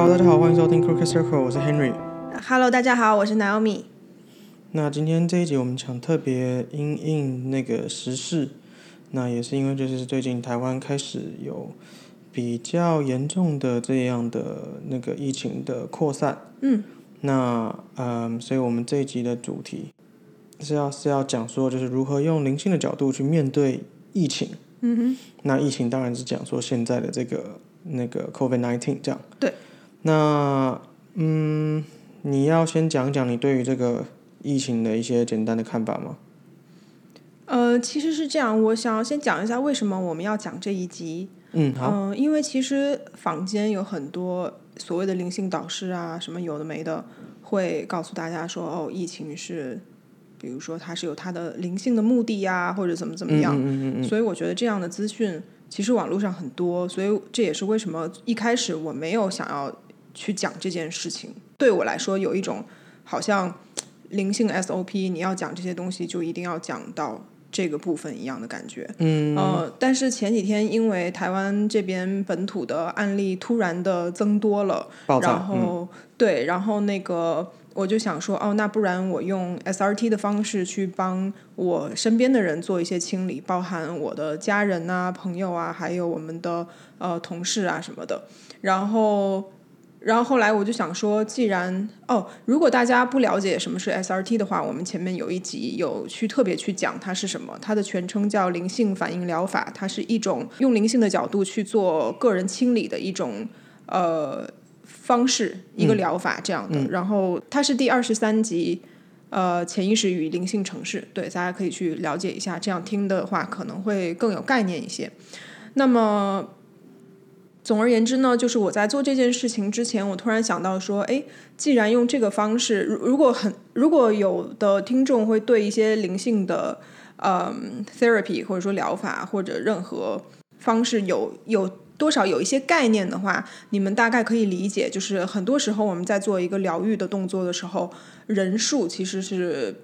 Hello，大家好，欢迎收听 Crooked Circle，我是 Henry。Hello，大家好，我是 Naomi。那今天这一集我们想特别因应那个时事，那也是因为就是最近台湾开始有比较严重的这样的那个疫情的扩散。嗯。那嗯，所以我们这一集的主题是要是要讲说，就是如何用灵性的角度去面对疫情。嗯哼。那疫情当然是讲说现在的这个那个 COVID nineteen 这样。对。那嗯，你要先讲讲你对于这个疫情的一些简单的看法吗？呃，其实是这样，我想要先讲一下为什么我们要讲这一集。嗯，好。嗯、因为其实坊间有很多所谓的灵性导师啊，什么有的没的，会告诉大家说，哦，疫情是，比如说它是有它的灵性的目的呀，或者怎么怎么样。嗯嗯嗯嗯。所以我觉得这样的资讯其实网络上很多，所以这也是为什么一开始我没有想要去讲这件事情。对我来说，有一种好像灵性 SOP，你要讲这些东西就一定要讲到这个部分一样的感觉。嗯。呃，但是前几天因为台湾这边本土的案例突然的增多了，然后、对，然后那个我就想说，哦，那不然我用 SRT 的方式去帮我身边的人做一些清理，包含我的家人啊、朋友啊，还有我们的呃同事啊什么的。然后，然后后来我就想说，既然哦，如果大家不了解什么是 SRT 的话，我们前面有一集有去特别去讲它是什么，它的全称叫灵性反应疗法，它是一种用灵性的角度去做个人清理的一种呃。方式一个疗法这样的，然后它是第二十三集，呃，潜意识与灵性城市，对，大家可以去了解一下，这样听的话可能会更有概念一些。那么，总而言之呢，就是我在做这件事情之前，我突然想到说，哎，既然用这个方式，如如果很如果有的听众会对一些灵性的嗯 therapy 或者说疗法或者任何方式有有。多少有一些概念的话，你们大概可以理解，就是很多时候我们在做一个疗愈的动作的时候，人数其实是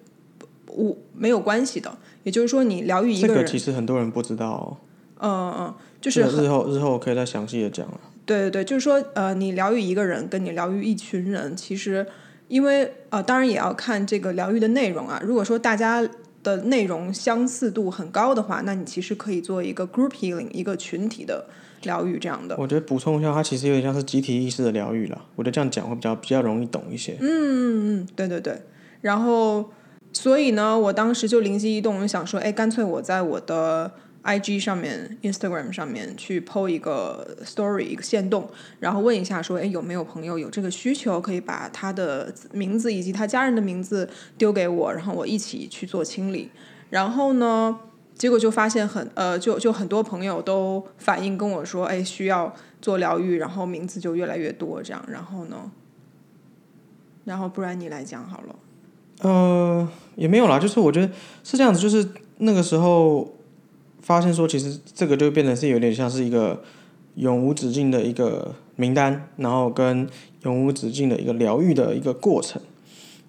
无没有关系的。也就是说，你疗愈一个人，这个其实很多人不知道、哦。嗯嗯，就是日后日后我可以再详细的讲了。对对对，就是说，呃，你疗愈一个人，跟你疗愈一群人，其实因为呃，当然也要看这个疗愈的内容啊。如果说大家的内容相似度很高的话，那你其实可以做一个 group healing，一个群体的。疗愈这样的，我觉得补充一下，它其实有点像是集体意识的疗愈了。我觉得这样讲会比较比较容易懂一些。嗯嗯嗯，对对对。然后，所以呢，我当时就灵机一动，我想说，哎，干脆我在我的 IG 上面、Instagram 上面去 PO 一个 story，一个线动，然后问一下说，哎，有没有朋友有这个需求，可以把他的名字以及他家人的名字丢给我，然后我一起去做清理。然后呢？结果就发现很呃，就就很多朋友都反映跟我说，哎，需要做疗愈，然后名字就越来越多这样。然后呢，然后不然你来讲好了。呃，也没有啦，就是我觉得是这样子，就是那个时候发现说，其实这个就变成是有点像是一个永无止境的一个名单，然后跟永无止境的一个疗愈的一个过程。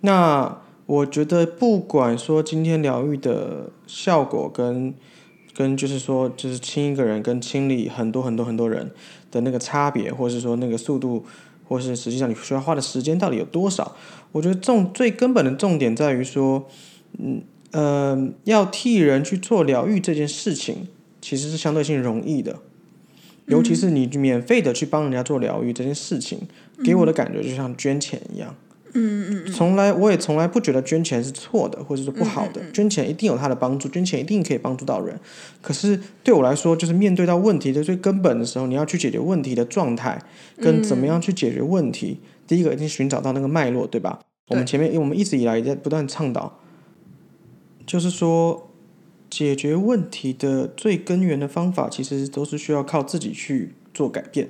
那我觉得，不管说今天疗愈的效果跟跟就是说，就是清一个人跟清理很多很多很多人的那个差别，或是说那个速度，或是实际上你需要花的时间到底有多少？我觉得重最根本的重点在于说，嗯呃，要替人去做疗愈这件事情，其实是相对性容易的，尤其是你免费的去帮人家做疗愈这件事情，给我的感觉就像捐钱一样。嗯嗯嗯，从来我也从来不觉得捐钱是错的，或者是不好的。捐钱一定有它的帮助，捐钱一定可以帮助到人。可是对我来说，就是面对到问题的最根本的时候，你要去解决问题的状态，跟怎么样去解决问题。第一个一定寻找到那个脉络，对吧？我们前面，因为我们一直以来也在不断倡导，就是说解决问题的最根源的方法，其实都是需要靠自己去做改变。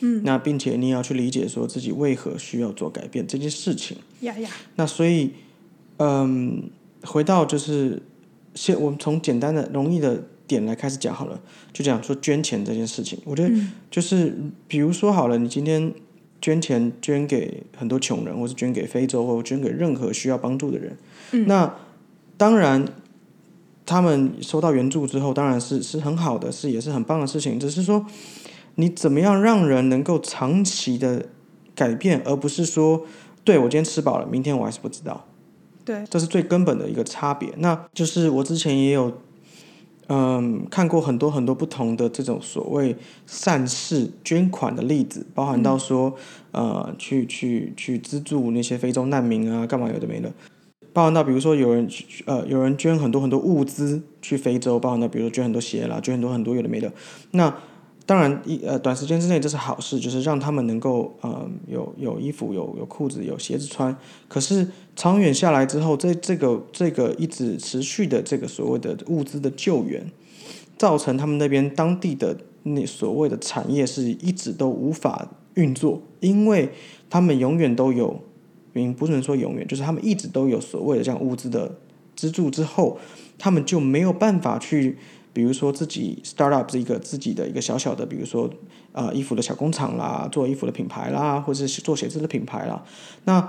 嗯，那并且你也要去理解说自己为何需要做改变这件事情。呀呀。那所以，嗯，回到就是先我们从简单的、容易的点来开始讲好了，就讲说捐钱这件事情。我觉得就是比如说好了，你今天捐钱捐给很多穷人，或是捐给非洲，或者捐给任何需要帮助的人。嗯、那当然，他们收到援助之后，当然是是很好的，是也是很棒的事情。只是说，你怎么样让人能够长期的改变，而不是说，对我今天吃饱了，明天我还是不知道。对，这是最根本的一个差别。那就是我之前也有，嗯，看过很多很多不同的这种所谓善事捐款的例子，包含到说，呃，去去去资助那些非洲难民啊，干嘛有的没的。包含到比如说有人去呃有人捐很多很多物资去非洲，包含到比如说捐很多鞋啦，捐很多很多有的没的。那当然，一呃短时间之内这是好事，就是让他们能够呃有有衣服、有有裤子、有鞋子穿。可是长远下来之后，这这个这个一直持续的这个所谓的物资的救援，造成他们那边当地的那所谓的产业是一直都无法运作，因为他们永远都有，嗯，不能说永远，就是他们一直都有所谓的这样物资的资助之后，他们就没有办法去。比如说自己 start up 这一个自己的一个小小的，比如说呃衣服的小工厂啦，做衣服的品牌啦，或者是做鞋子的品牌啦。那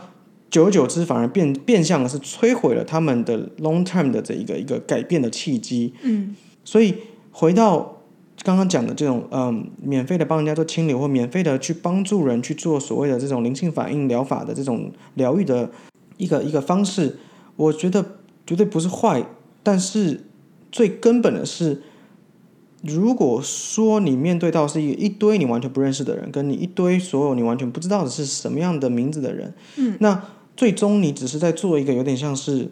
久而久之，反而变变相的是摧毁了他们的 long term 的这一个一个改变的契机。嗯，所以回到刚刚讲的这种嗯，免费的帮人家做清理，或免费的去帮助人去做所谓的这种灵性反应疗法的这种疗愈的一个一个方式，我觉得绝对不是坏，但是。最根本的是，如果说你面对到是一一堆你完全不认识的人，跟你一堆所有你完全不知道的是什么样的名字的人，嗯，那最终你只是在做一个有点像是，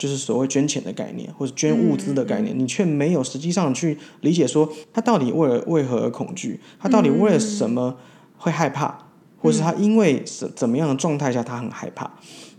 就是所谓捐钱的概念或者捐物资的概念，你却没有实际上去理解说他到底为了为何而恐惧，他到底为了什么会害怕，或是他因为怎怎么样的状态下他很害怕，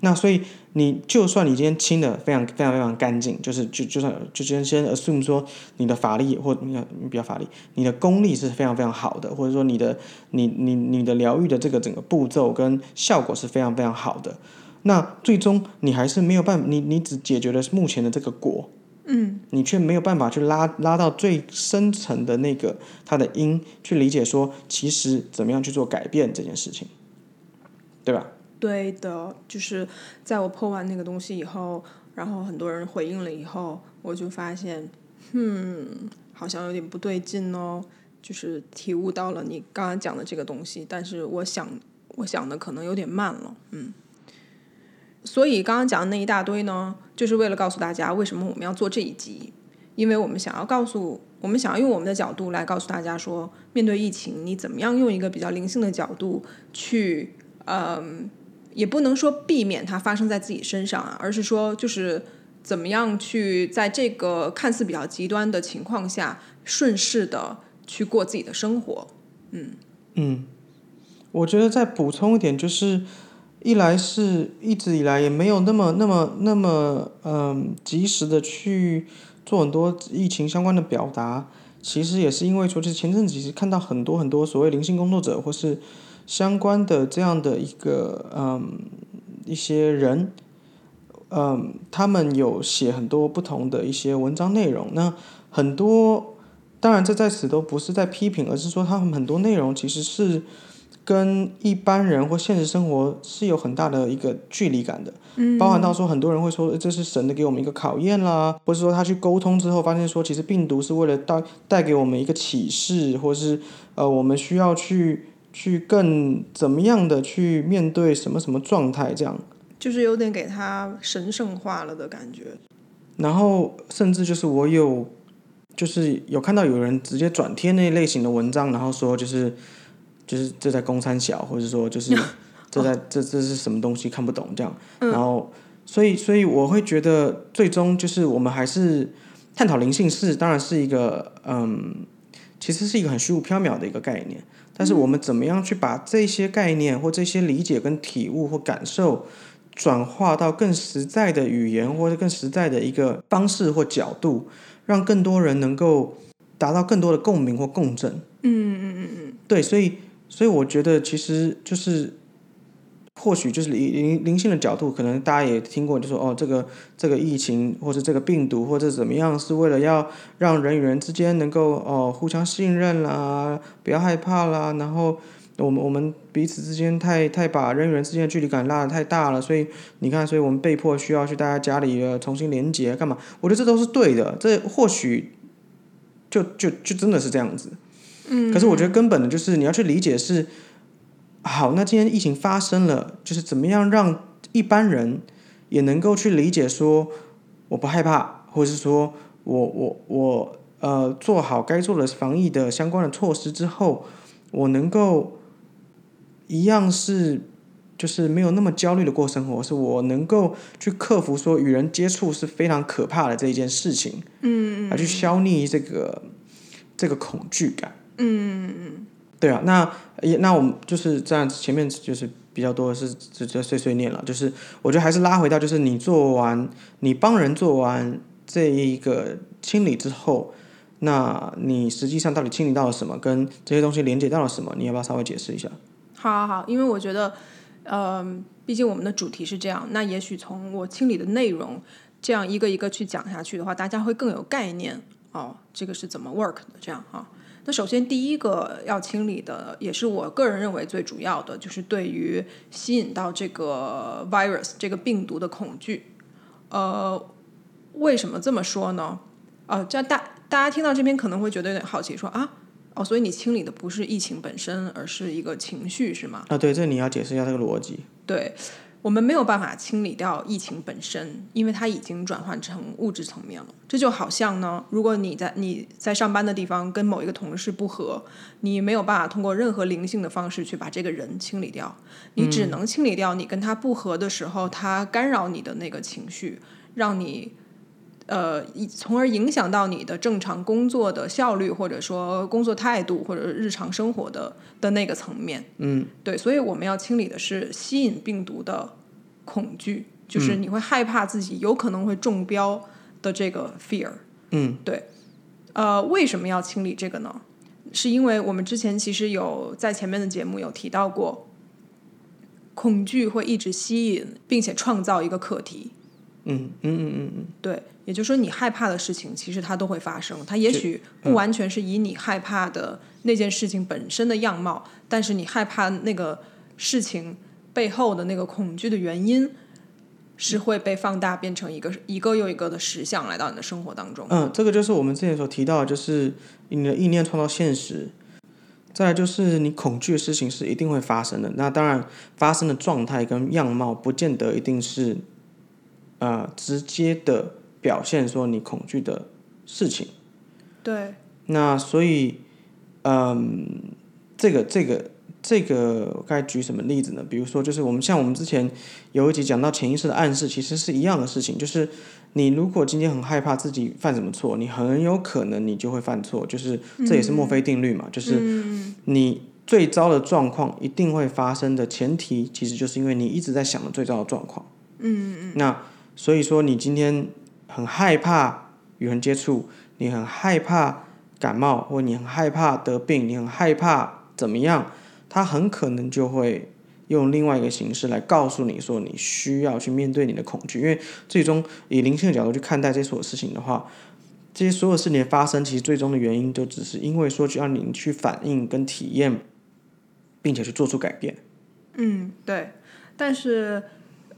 那所以。你就算你今天清的非常非常非常干净，就是就就算就先先 assume 说你的法力或你你比较法力，你的功力是非常非常好的，或者说你的你你你的疗愈的这个整个步骤跟效果是非常非常好的，那最终你还是没有办法，你你只解决了目前的这个果，嗯，你却没有办法去拉拉到最深层的那个它的因，去理解说其实怎么样去做改变这件事情，对吧？对的，就是在我破完那个东西以后，然后很多人回应了以后，我就发现，嗯，好像有点不对劲哦，就是体悟到了你刚刚讲的这个东西，但是我想，我想的可能有点慢了，嗯。所以刚刚讲的那一大堆呢，就是为了告诉大家为什么我们要做这一集，因为我们想要告诉，我们想要用我们的角度来告诉大家说，面对疫情，你怎么样用一个比较灵性的角度去，嗯。也不能说避免它发生在自己身上啊，而是说就是怎么样去在这个看似比较极端的情况下，顺势的去过自己的生活。嗯嗯，我觉得再补充一点，就是一来是一直以来也没有那么那么那么嗯及时的去做很多疫情相关的表达，其实也是因为说，就是前阵子其实看到很多很多所谓灵性工作者或是。相关的这样的一个嗯一些人，嗯，他们有写很多不同的一些文章内容。那很多当然这在此都不是在批评，而是说他们很多内容其实是跟一般人或现实生活是有很大的一个距离感的。嗯，包含到说很多人会说这是神的给我们一个考验啦，或者说他去沟通之后发现说其实病毒是为了带带给我们一个启示，或是呃我们需要去。去更怎么样的去面对什么什么状态，这样就是有点给他神圣化了的感觉。然后甚至就是我有，就是有看到有人直接转贴那类型的文章，然后说就是就是这在公参小，或者说就是 这在这这是什么东西看不懂这样。然后所以所以我会觉得最终就是我们还是探讨灵性是当然是一个嗯，其实是一个很虚无缥缈的一个概念。但是我们怎么样去把这些概念或这些理解跟体悟或感受，转化到更实在的语言或者更实在的一个方式或角度，让更多人能够达到更多的共鸣或共振？嗯嗯嗯嗯，对，所以所以我觉得其实就是。或许就是灵灵灵性的角度，可能大家也听过，就说哦，这个这个疫情或者这个病毒或者怎么样，是为了要让人与人之间能够哦互相信任啦，不要害怕啦，然后我们我们彼此之间太太把人与人之间的距离感拉得太大了，所以你看，所以我们被迫需要去大家家里呃重新连接干嘛？我觉得这都是对的，这或许就就就真的是这样子。可是我觉得根本的就是你要去理解是。好，那今天疫情发生了，就是怎么样让一般人也能够去理解说，我不害怕，或者是说我我我呃做好该做的防疫的相关的措施之后，我能够一样是就是没有那么焦虑的过生活，是我能够去克服说与人接触是非常可怕的这一件事情，嗯来去消弭这个这个恐惧感。嗯嗯对啊，那也那我们就是这样，前面就是比较多的是直接碎碎念了，就是我觉得还是拉回到，就是你做完，你帮人做完这一个清理之后，那你实际上到底清理到了什么，跟这些东西连接到了什么，你要不要稍微解释一下？好好好，因为我觉得，呃，毕竟我们的主题是这样，那也许从我清理的内容这样一个一个去讲下去的话，大家会更有概念哦，这个是怎么 work 的这样哈。那首先第一个要清理的，也是我个人认为最主要的，就是对于吸引到这个 virus 这个病毒的恐惧。呃，为什么这么说呢？呃，这大大家听到这边可能会觉得有点好奇，说啊，哦，所以你清理的不是疫情本身，而是一个情绪，是吗？啊，对，这你要解释一下这个逻辑。对，我们没有办法清理掉疫情本身，因为它已经转换成物质层面了。这就好像呢，如果你在你在上班的地方跟某一个同事不和，你没有办法通过任何灵性的方式去把这个人清理掉，你只能清理掉你跟他不和的时候，他干扰你的那个情绪，让你。呃，从而影响到你的正常工作的效率，或者说工作态度，或者日常生活的的那个层面。嗯，对，所以我们要清理的是吸引病毒的恐惧，就是你会害怕自己有可能会中标的这个 fear。嗯，对。呃，为什么要清理这个呢？是因为我们之前其实有在前面的节目有提到过，恐惧会一直吸引并且创造一个课题。嗯嗯嗯嗯嗯，对，也就是说，你害怕的事情，其实它都会发生。它也许不完全是以你害怕的那件事情本身的样貌，但是你害怕那个事情背后的那个恐惧的原因，是会被放大，变成一个一个又一个的实像来到你的生活当中。嗯，这个就是我们之前所提到的，就是你的意念创造现实。再来就是你恐惧的事情是一定会发生的，那当然发生的状态跟样貌不见得一定是。呃，直接的表现说你恐惧的事情。对。那所以，嗯，这个这个这个该举什么例子呢？比如说，就是我们像我们之前有一集讲到潜意识的暗示，其实是一样的事情。就是你如果今天很害怕自己犯什么错，你很有可能你就会犯错。就是这也是墨菲定律嘛。就是你最糟的状况一定会发生的前提，其实就是因为你一直在想的最糟的状况。嗯嗯。那所以说，你今天很害怕与人接触，你很害怕感冒，或你很害怕得病，你很害怕怎么样？他很可能就会用另外一个形式来告诉你说，你需要去面对你的恐惧。因为最终以灵性的角度去看待这所有事情的话，这些所有事情的发生，其实最终的原因都只是因为说，需要你去反应跟体验，并且去做出改变。嗯，对，但是。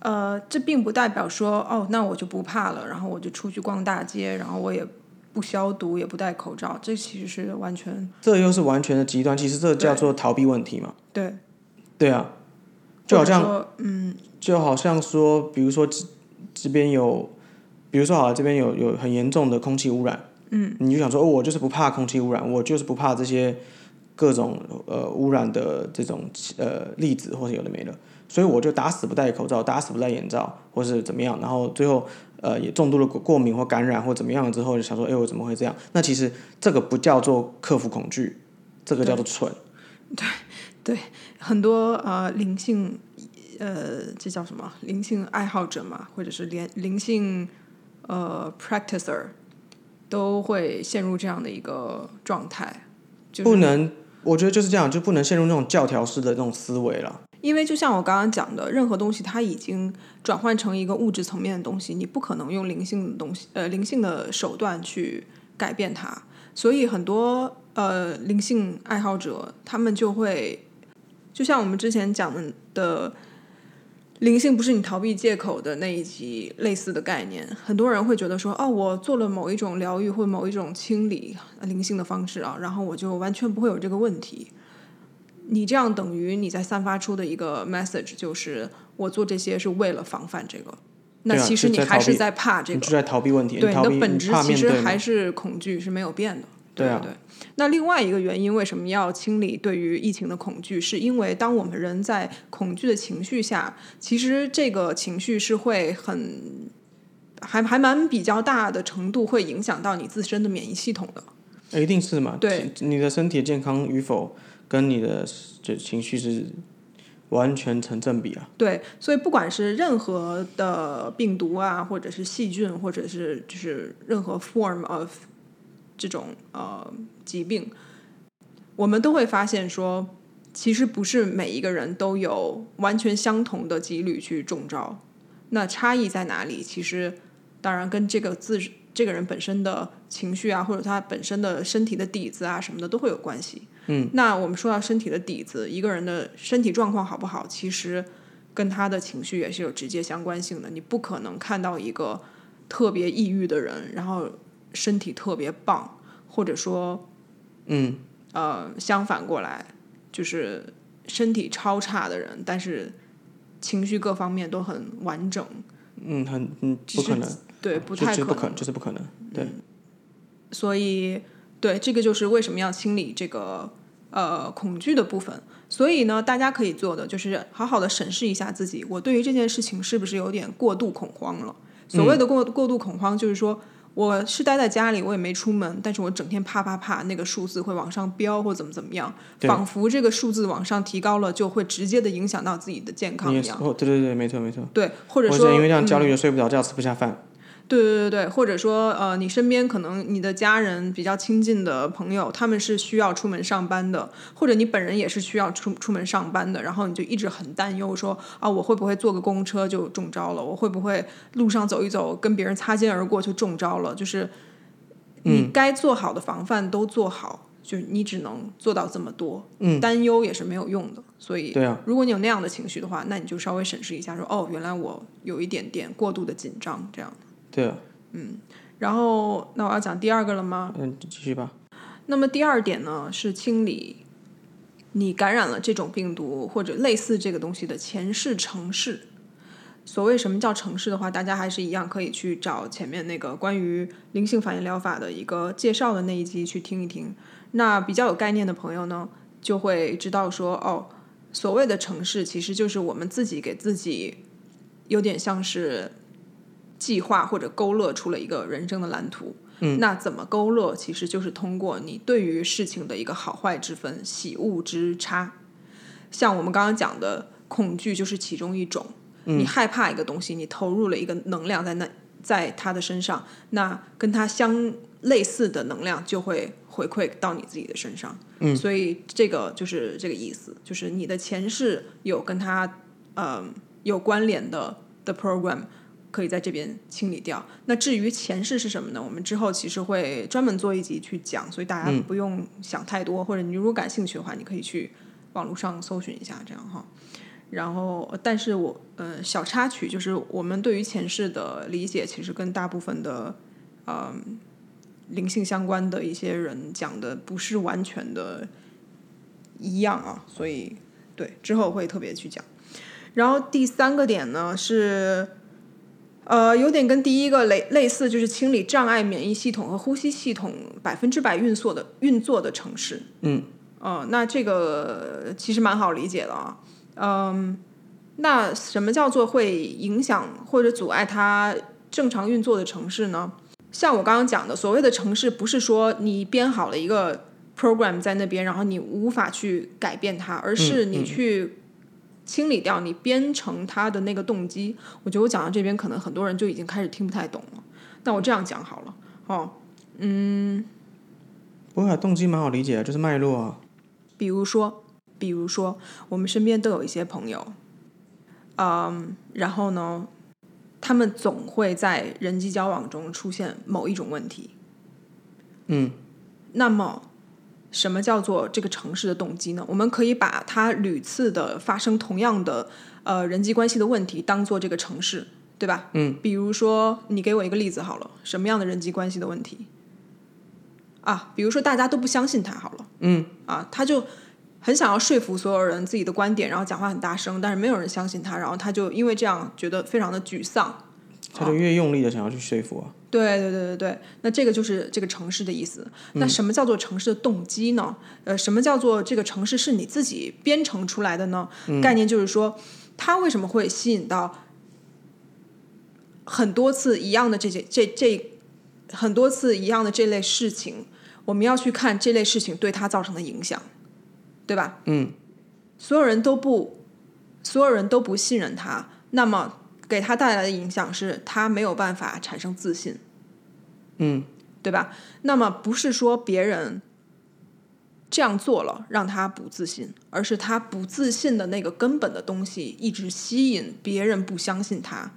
呃，这并不代表说哦，那我就不怕了，然后我就出去逛大街，然后我也不消毒，也不戴口罩，这其实是完全，这又是完全的极端。其实这叫做逃避问题嘛。对，对啊，就好像，嗯，就好像说，比如说这这边有，比如说好了，这边有有很严重的空气污染，嗯，你就想说，哦，我就是不怕空气污染，我就是不怕这些各种呃污染的这种呃粒子或者有的没的。所以我就打死不戴口罩，打死不戴眼罩，或是怎么样，然后最后呃也重度的过敏或感染或怎么样之后，就想说，哎，我怎么会这样？那其实这个不叫做克服恐惧，这个叫做蠢。对对，很多呃灵性呃这叫什么灵性爱好者嘛，或者是连灵性呃 practicer 都会陷入这样的一个状态，就不能，我觉得就是这样，就不能陷入那种教条式的那种思维了。因为就像我刚刚讲的，任何东西它已经转换成一个物质层面的东西，你不可能用灵性的东西，呃，灵性的手段去改变它。所以很多呃灵性爱好者，他们就会，就像我们之前讲的的，灵性不是你逃避借口的那一集类似的概念。很多人会觉得说，哦，我做了某一种疗愈或某一种清理灵性的方式啊，然后我就完全不会有这个问题。你这样等于你在散发出的一个 message 就是我做这些是为了防范这个。那其实你还是在怕这个你是，在逃避问题，对，你你的本质其实还是恐惧，是没有变的。对啊对那另外一个原因，为什么要清理对于疫情的恐惧？是因为当我们人在恐惧的情绪下，其实这个情绪是会很还还蛮比较大的程度会影响到你自身的免疫系统的。呃一定是嘛？对，你的身体健康与否跟你的这情绪是完全成正比啊。对，所以不管是任何的病毒啊，或者是细菌，或者是就是任何 form of 这种呃疾病，我们都会发现说，其实不是每一个人都有完全相同的几率去中招。那差异在哪里？其实当然跟这个自这个人本身的情绪啊，或者他本身的身体的底子啊什么的都会有关系。嗯，那我们说到身体的底子，一个人的身体状况好不好，其实跟他的情绪也是有直接相关性的。你不可能看到一个特别抑郁的人，然后身体特别棒，或者说，嗯，呃，相反过来，就是身体超差的人，但是情绪各方面都很完整。嗯，很嗯，其实不可能，对，不太可能，。就是不可能。对，所以，对，这个就是为什么要清理这个呃恐惧的部分。所以呢，大家可以做的就是好好的审视一下自己，我对于这件事情是不是有点过度恐慌了？所谓的过过度恐慌，就是说我是待在家里，我也没出门，但是我整天啪啪啪，那个数字会往上飙，或怎么怎么样，仿佛这个数字往上提高了，就会直接的影响到自己的健康一样。哦，对对对，没错没错。对，或者说因为这样嗯焦虑就睡不着觉，吃不下饭。对对对对，或者说呃，你身边可能你的家人比较亲近的朋友，他们是需要出门上班的，或者你本人也是需要出出门上班的，然后你就一直很担忧说啊，我会不会坐个公车就中招了？我会不会路上走一走跟别人擦肩而过就中招了？就是你该做好的防范都做好，就是你只能做到这么多，嗯，担忧也是没有用的。所以，对啊，如果你有那样的情绪的话，那你就稍微审视一下说，哦，原来我有一点点过度的紧张这样。对啊，嗯然后，那我要讲第二个了吗？嗯，继续吧。那么第二点呢，是清理你感染了这种病毒或者类似这个东西的前世城市。所谓什么叫城市的话，大家还是一样可以去找前面那个关于灵性反应疗法的一个介绍的那一集去听一听。那比较有概念的朋友呢，就会知道说，哦，所谓的城市其实就是我们自己给自己有点像是计划或者勾勒出了一个人生的蓝图。嗯，那怎么勾勒？其实就是通过你对于事情的一个好坏之分、喜恶之差。像我们刚刚讲的恐惧就是其中一种。你害怕一个东西，你投入了一个能量在那，在他的身上，那跟他相类似的能量就会回馈到你自己的身上。嗯，所以这个就是这个意思，就是你的前世有跟他呃有关联的的 program。可以在这边清理掉。那至于前世是什么呢？我们之后其实会专门做一集去讲，所以大家不用想太多，或者你如果感兴趣的话，你可以去网络上搜寻一下，这样哈。然后，但是我呃小插曲就是我们对于前世的理解，其实跟大部分的呃灵性相关的一些人讲的不是完全的一样啊，所以对之后会特别去讲。然后第三个点呢是。呃，有点跟第一个类类似，就是清理障碍免疫系统和呼吸系统百分之百运作的运作的城市。嗯，呃，那这个其实蛮好理解的啊。嗯，那什么叫做会影响或者阻碍它正常运作的城市呢？像我刚刚讲的，所谓的城市，不是说你编好了一个 program 在那边，然后你无法去改变它，而是你去。清理掉你编程它的那个动机，我觉得我讲到这边，可能很多人就已经开始听不太懂了。那我这样讲好了，哦，嗯，不会啊，动机蛮好理解的，就是脉络啊。比如说，比如说，我们身边都有一些朋友，嗯，然后呢，他们总会在人际交往中出现某一种问题。嗯，那么。什么叫做这个城市的动机呢？我们可以把它屡次的发生同样的呃人际关系的问题当做这个城市，对吧？嗯。比如说，你给我一个例子好了，什么样的人际关系的问题？啊，比如说大家都不相信他好了。嗯。啊，他就很想要说服所有人自己的观点，然后讲话很大声，但是没有人相信他，然后他就因为这样觉得非常的沮丧。他就越用力的想要去说服啊。对对对对对，那这个就是这个城市的意思。那什么叫做城市的动机呢？呃，什么叫做这个城市是你自己编程出来的呢？概念就是说，它为什么会吸引到很多次一样的这些这这很多次一样的这类事情？我们要去看这类事情对它造成的影响，对吧？嗯，所有人都不，所有人都不信任他，那么给他带来的影响是他没有办法产生自信，嗯，对吧？那么不是说别人这样做了让他不自信，而是他不自信的那个根本的东西一直吸引别人不相信他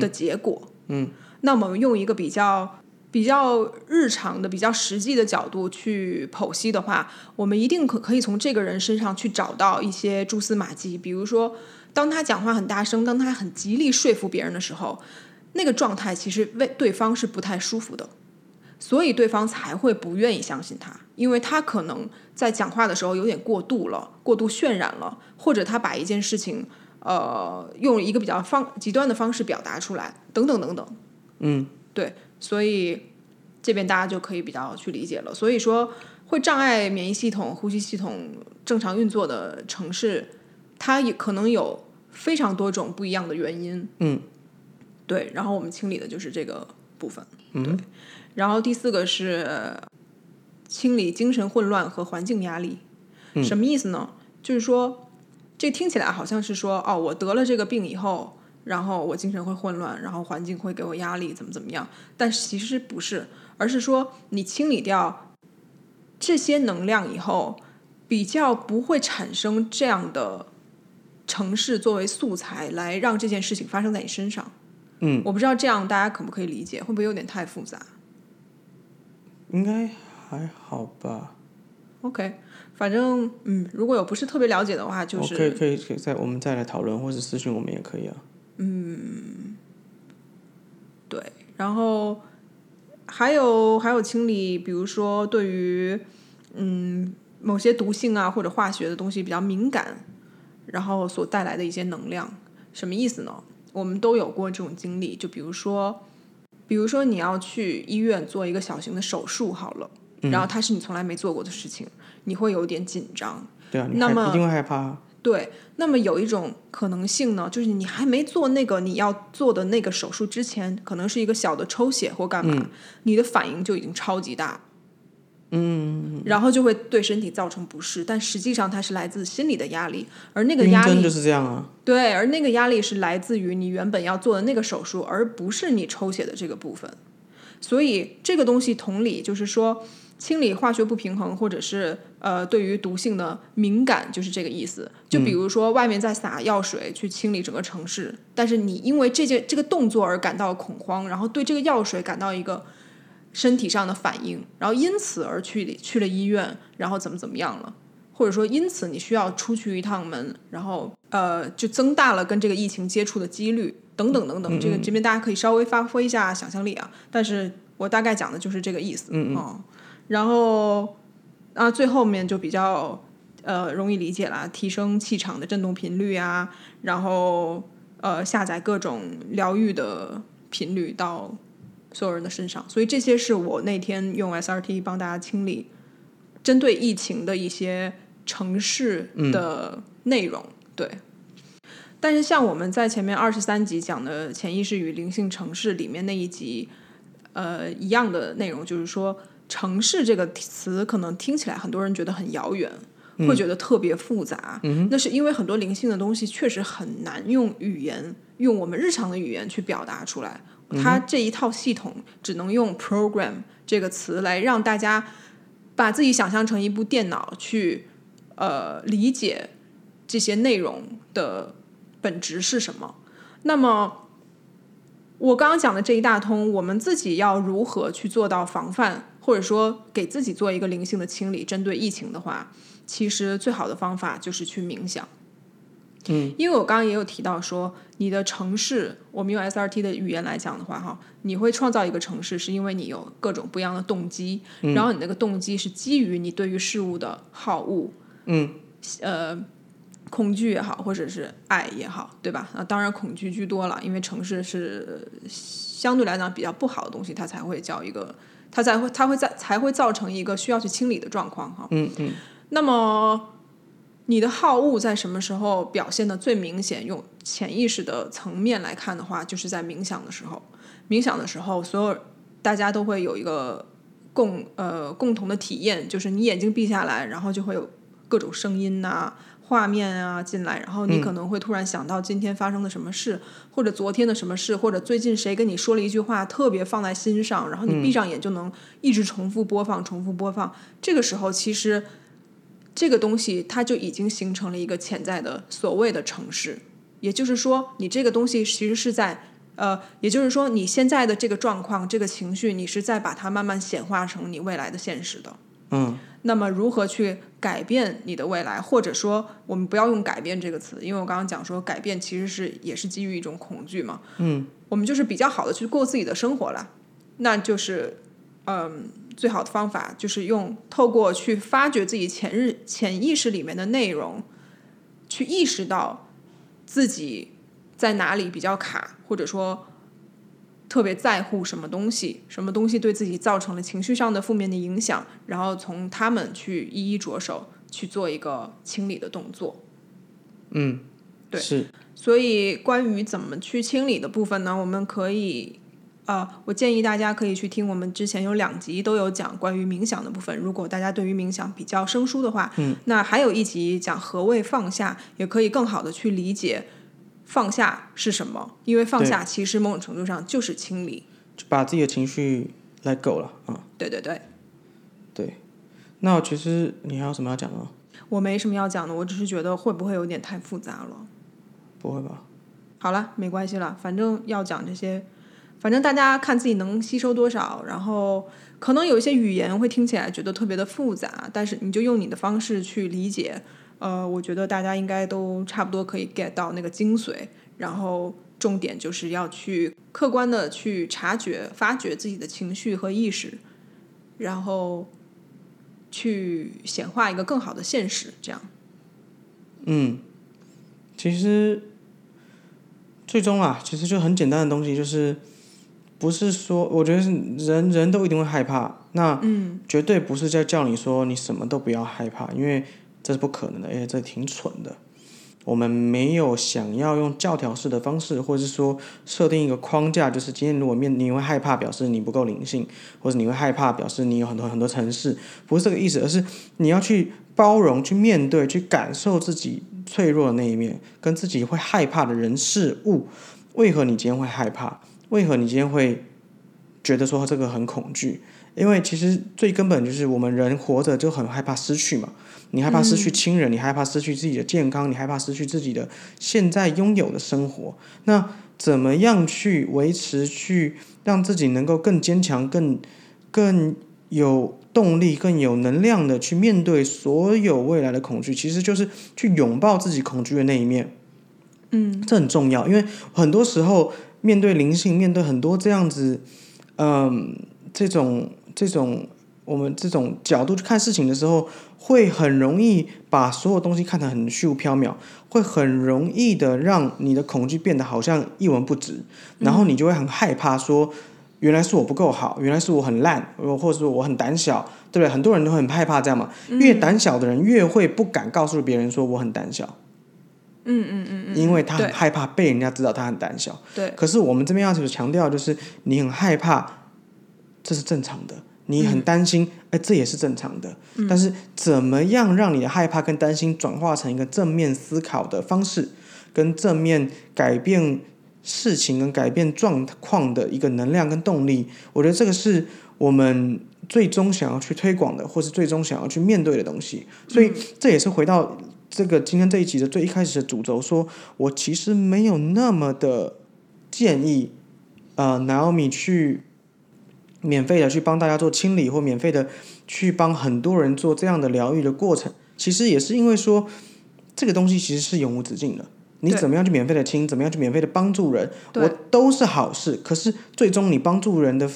的结果。嗯，那么我们用一个比较。比较日常的、比较实际的角度去剖析的话，我们一定可可以从这个人身上去找到一些蛛丝马迹。比如说，当他讲话很大声，当他很极力说服别人的时候，那个状态其实为对方是不太舒服的，所以对方才会不愿意相信他，因为他可能在讲话的时候有点过度了，过度渲染了，或者他把一件事情呃用一个比较方极端的方式表达出来，等等等等。嗯，对。所以这边大家就可以比较去理解了。所以说，会障碍免疫系统、呼吸系统正常运作的城市，它也可能有非常多种不一样的原因。嗯，对。然后我们清理的就是这个部分。嗯。然后第四个是清理精神混乱和环境压力。嗯什么意思呢？就是说，这听起来好像是说，哦，我得了这个病以后。然后我精神会混乱，然后环境会给我压力，怎么怎么样？但其实不是，而是说你清理掉这些能量以后，比较不会产生这样的城市作为素材来让这件事情发生在你身上。嗯，我不知道这样大家可不可以理解，会不会有点太复杂？应该还好吧。OK，反正嗯，如果有不是特别了解的话，就是可以可以可以再我们再来讨论，或者私信我们也可以啊。嗯，对，然后还有还有清理，比如说对于嗯某些毒性啊或者化学的东西比较敏感，然后所带来的一些能量，什么意思呢？我们都有过这种经历，就比如说，比如说你要去医院做一个小型的手术，好了，然后它是你从来没做过的事情，你会有点紧张，对啊，那么一定会害怕。对，那么有一种可能性呢，就是你还没做那个你要做的那个手术之前，可能是一个小的抽血或干嘛，你的反应就已经超级大，嗯，然后就会对身体造成不适，但实际上它是来自心理的压力，而那个压力就是这样啊，对，而那个压力是来自于你原本要做的那个手术，而不是你抽血的这个部分，所以这个东西同理就是说。清理化学不平衡，或者是呃对于毒性的敏感，就是这个意思。就比如说外面在撒药水去清理整个城市，但是你因为这件这个动作而感到恐慌，然后对这个药水感到一个身体上的反应，然后因此而去去了医院，然后怎么怎么样了，或者说因此你需要出去一趟门，然后呃就增大了跟这个疫情接触的几率等等等等。这个这边大家可以稍微发挥一下想象力啊，但是我大概讲的就是这个意思。嗯嗯。然后啊，最后面就比较呃容易理解了，提升气场的振动频率啊，然后呃下载各种疗愈的频率到所有人的身上，所以这些是我那天用 SRT 帮大家清理针对疫情的一些城市的内容。对，但是像我们在前面二十三集讲的潜意识与灵性城市里面那一集，呃一样的内容，就是说。城市这个词可能听起来很多人觉得很遥远，会觉得特别复杂。那是因为很多灵性的东西确实很难用语言，用我们日常的语言去表达出来。它这一套系统只能用 program 这个词来让大家把自己想象成一部电脑去呃理解这些内容的本质是什么。那么我刚刚讲的这一大通，我们自己要如何去做到防范？或者说给自己做一个灵性的清理，针对疫情的话，其实最好的方法就是去冥想。嗯，因为我刚刚也有提到说，你的城市，我们用 SRT 的语言来讲的话，哈，你会创造一个城市，是因为你有各种不一样的动机，然后你那个动机是基于你对于事物的好恶。嗯，呃恐惧也好，或者是爱也好，对吧？啊，当然恐惧居多了，因为城市是相对来讲比较不好的东西，它才会叫一个，它才会它会在才会造成一个需要去清理的状况哈。嗯嗯。那么你的好恶在什么时候表现的最明显？用潜意识的层面来看的话，就是在冥想的时候。冥想的时候，所有大家都会有一个共呃共同的体验，就是你眼睛闭下来，然后就会有各种声音呐、画面啊进来，然后你可能会突然想到今天发生的什么事，或者昨天的什么事，或者最近谁跟你说了一句话特别放在心上，然后你闭上眼就能一直重复播放、重复播放。这个时候，其实这个东西它就已经形成了一个潜在的所谓的城市，也就是说，你这个东西其实是在。呃，也就是说，你现在的这个状况、这个情绪，你是在把它慢慢显化成你未来的现实的。嗯。那么，如何去改变你的未来？或者说，我们不要用“改变”这个词，因为我刚刚讲说，改变其实是也是基于一种恐惧嘛。嗯。我们就是比较好的去过自己的生活了，那就是嗯，最好的方法就是用透过去发掘自己潜日潜意识里面的内容，去意识到自己。在哪里比较卡，或者说特别在乎什么东西，什么东西对自己造成了情绪上的负面的影响，然后从他们去一一着手去做一个清理的动作。嗯，对，是。所以关于怎么去清理的部分呢，我们可以，呃，我建议大家可以去听我们之前有两集都有讲关于冥想的部分。如果大家对于冥想比较生疏的话，嗯，那还有一集讲何谓放下，也可以更好的去理解。放下是什么？因为放下其实某种程度上就是清理，就把自己的情绪来够了啊。对对对，对。那其实你还有什么要讲的吗？我没什么要讲的，我只是觉得会不会有点太复杂了？不会吧？好了，没关系了，反正要讲这些，反正大家看自己能吸收多少。然后可能有一些语言会听起来觉得特别的复杂，但是你就用你的方式去理解。呃，我觉得大家应该都差不多可以 get 到那个精髓，然后重点就是要去客观的去察觉、发掘自己的情绪和意识，然后去显化一个更好的现实。这样，嗯，其实最终啊，其实就很简单的东西，就是不是说，我觉得是人人都一定会害怕，那嗯，绝对不是在叫你说你什么都不要害怕，因为。这是不可能的，而且这挺蠢的。我们没有想要用教条式的方式，或者是说设定一个框架，就是今天如果面你会害怕，表示你不够灵性，或者你会害怕，表示你有很多很多城市，不是这个意思，而是你要去包容、去面对、去感受自己脆弱的那一面，跟自己会害怕的人事物。为何你今天会害怕？为何你今天会觉得说这个很恐惧？因为其实最根本就是我们人活着就很害怕失去嘛。你害怕失去亲人，你害怕失去自己的健康，你害怕失去自己的现在拥有的生活。那怎么样去维持，去让自己能够更坚强、更更有动力、更有能量的去面对所有未来的恐惧？其实就是去拥抱自己恐惧的那一面。嗯，这很重要，因为很多时候面对灵性，面对很多这样子，嗯，这种这种。我们这种角度去看事情的时候，会很容易把所有东西看得很虚无缥缈，会很容易的让你的恐惧变得好像一文不值，然后你就会很害怕说，原来是我不够好，原来是我很烂，或者说我很胆小，对不对？很多人都很害怕这样嘛，越胆小的人越会不敢告诉别人说我很胆小，嗯嗯嗯嗯，因为他很害怕被人家知道他很胆小。对，可是我们这边要求强调就是，你很害怕，这是正常的。你很担心，哎，这也是正常的。但是，怎么样让你的害怕跟担心转化成一个正面思考的方式，跟正面改变事情跟改变状况的一个能量跟动力？我觉得这个是我们最终想要去推广的，或是最终想要去面对的东西。所以，这也是回到这个今天这一集的最一开始的主轴，说我其实没有那么的建议，呃，Naomi 去。免费的去帮大家做清理，或免费的去帮很多人做这样的疗愈的过程，其实也是因为说这个东西其实是永无止境的。你怎么样去免费的清，怎么样去免费的帮助人，我都是好事。可是最终你帮助人的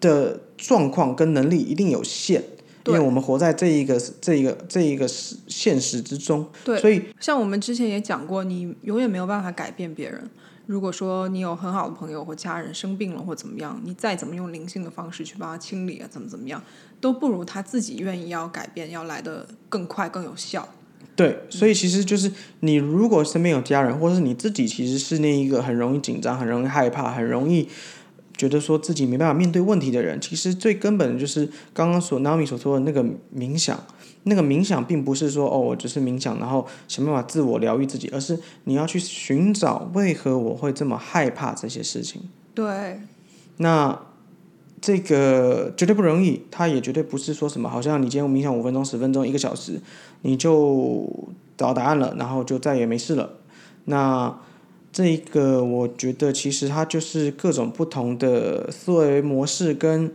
的状况跟能力一定有限，因为我们活在这一个这一个这一个现实之中，对所以像我们之前也讲过，你永远没有办法改变别人。如果说你有很好的朋友或家人生病了或怎么样，你再怎么用灵性的方式去帮他清理啊，怎么怎么样，都不如他自己愿意要改变要来的更快更有效。对，所以其实就是你如果身边有家人，或者是你自己，其实是那一个很容易紧张、很容易害怕、很容易觉得说自己没办法面对问题的人，其实最根本的就是刚刚所 Naomi 所说的那个冥想。那个冥想并不是说哦，我只是冥想，然后想办法自我疗愈自己，而是你要去寻找为何我会这么害怕这些事情。对，那这个绝对不容易，它也绝对不是说什么，好像你今天冥想五分钟、十分钟、一个小时，你就找到答案了，然后就再也没事了。那这一个我觉得其实它就是各种不同的思维模式跟。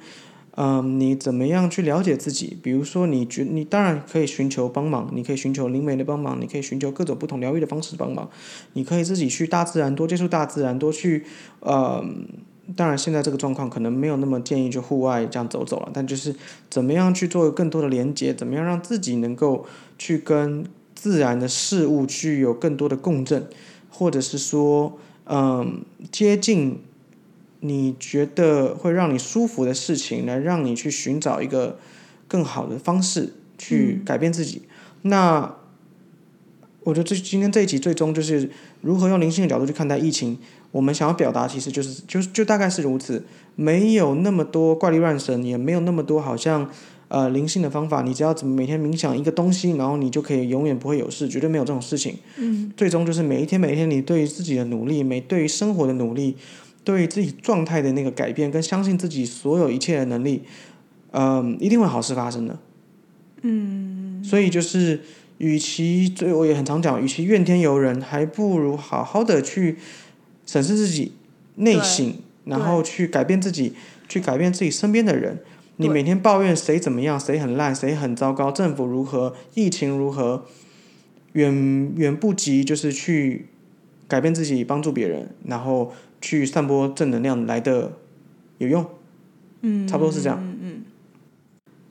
嗯，你怎么样去了解自己？比如说，你觉你当然可以寻求帮忙，你可以寻求灵媒的帮忙，你可以寻求各种不同疗愈的方式帮忙，你可以自己去大自然多接触大自然，多去嗯，当然现在这个状况可能没有那么建议就户外这样走走了，但就是怎么样去做更多的连接，怎么样让自己能够去跟自然的事物去有更多的共振，或者是说嗯接近。你觉得会让你舒服的事情，来让你去寻找一个更好的方式去改变自己。那我觉得这今天这一集最终就是如何用灵性的角度去看待疫情。我们想要表达其实就是就就大概是如此，没有那么多怪力乱神，也没有那么多好像呃灵性的方法。你只要怎么每天冥想一个东西，然后你就可以永远不会有事，绝对没有这种事情。嗯，最终就是每一天每一天你对于自己的努力，每对于生活的努力。对于自己状态的那个改变，跟相信自己所有一切的能力，嗯，一定会好事发生的。嗯，所以就是，与其最我也很常讲，与其怨天尤人，还不如好好的去审视自己内心，然后去改变自己，去改变自己身边的人。你每天抱怨谁怎么样，谁很烂，谁很糟糕，政府如何，疫情如何，远远不及就是去改变自己，帮助别人，然后。去散播正能量来的有用，嗯，差不多是这样。嗯嗯，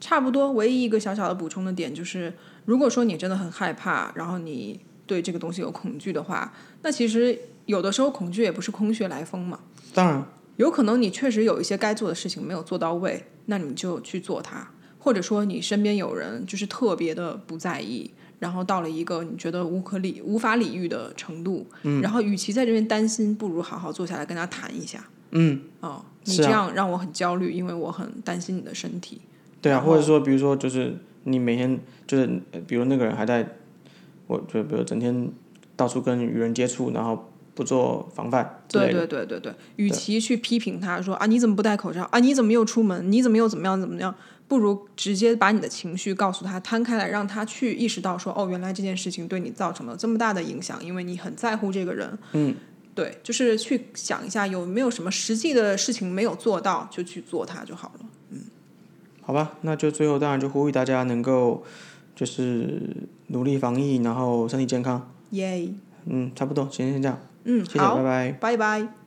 差不多。唯一一个小小的补充的点就是，如果说你真的很害怕，然后你对这个东西有恐惧的话，那其实有的时候恐惧也不是空穴来风嘛。当然，有可能你确实有一些该做的事情没有做到位，那你就去做它，或者说你身边有人就是特别的不在意。然后到了一个你觉得无可理、无法理喻的程度，嗯，然后与其在这边担心，不如好好坐下来跟他谈一下，嗯，哦，你这样让我很焦虑，因为我很担心你的身体。对啊，或者说，比如说，就是你每天就是，比如那个人还在，我就比如整天到处跟与人接触，然后不做防范，对对对对对，与其去批评他说啊你怎么不戴口罩啊你怎么又出门你怎么又怎么样怎么样。不如直接把你的情绪告诉他，摊开来，让他去意识到说，哦，原来这件事情对你造成了这么大的影响，因为你很在乎这个人。嗯，对，就是去想一下有没有什么实际的事情没有做到，就去做它就好了。嗯，好吧，那就最后当然就呼吁大家能够就是努力防疫，然后身体健康。耶。嗯，差不多，今天先这样。嗯，谢谢，拜拜。拜拜。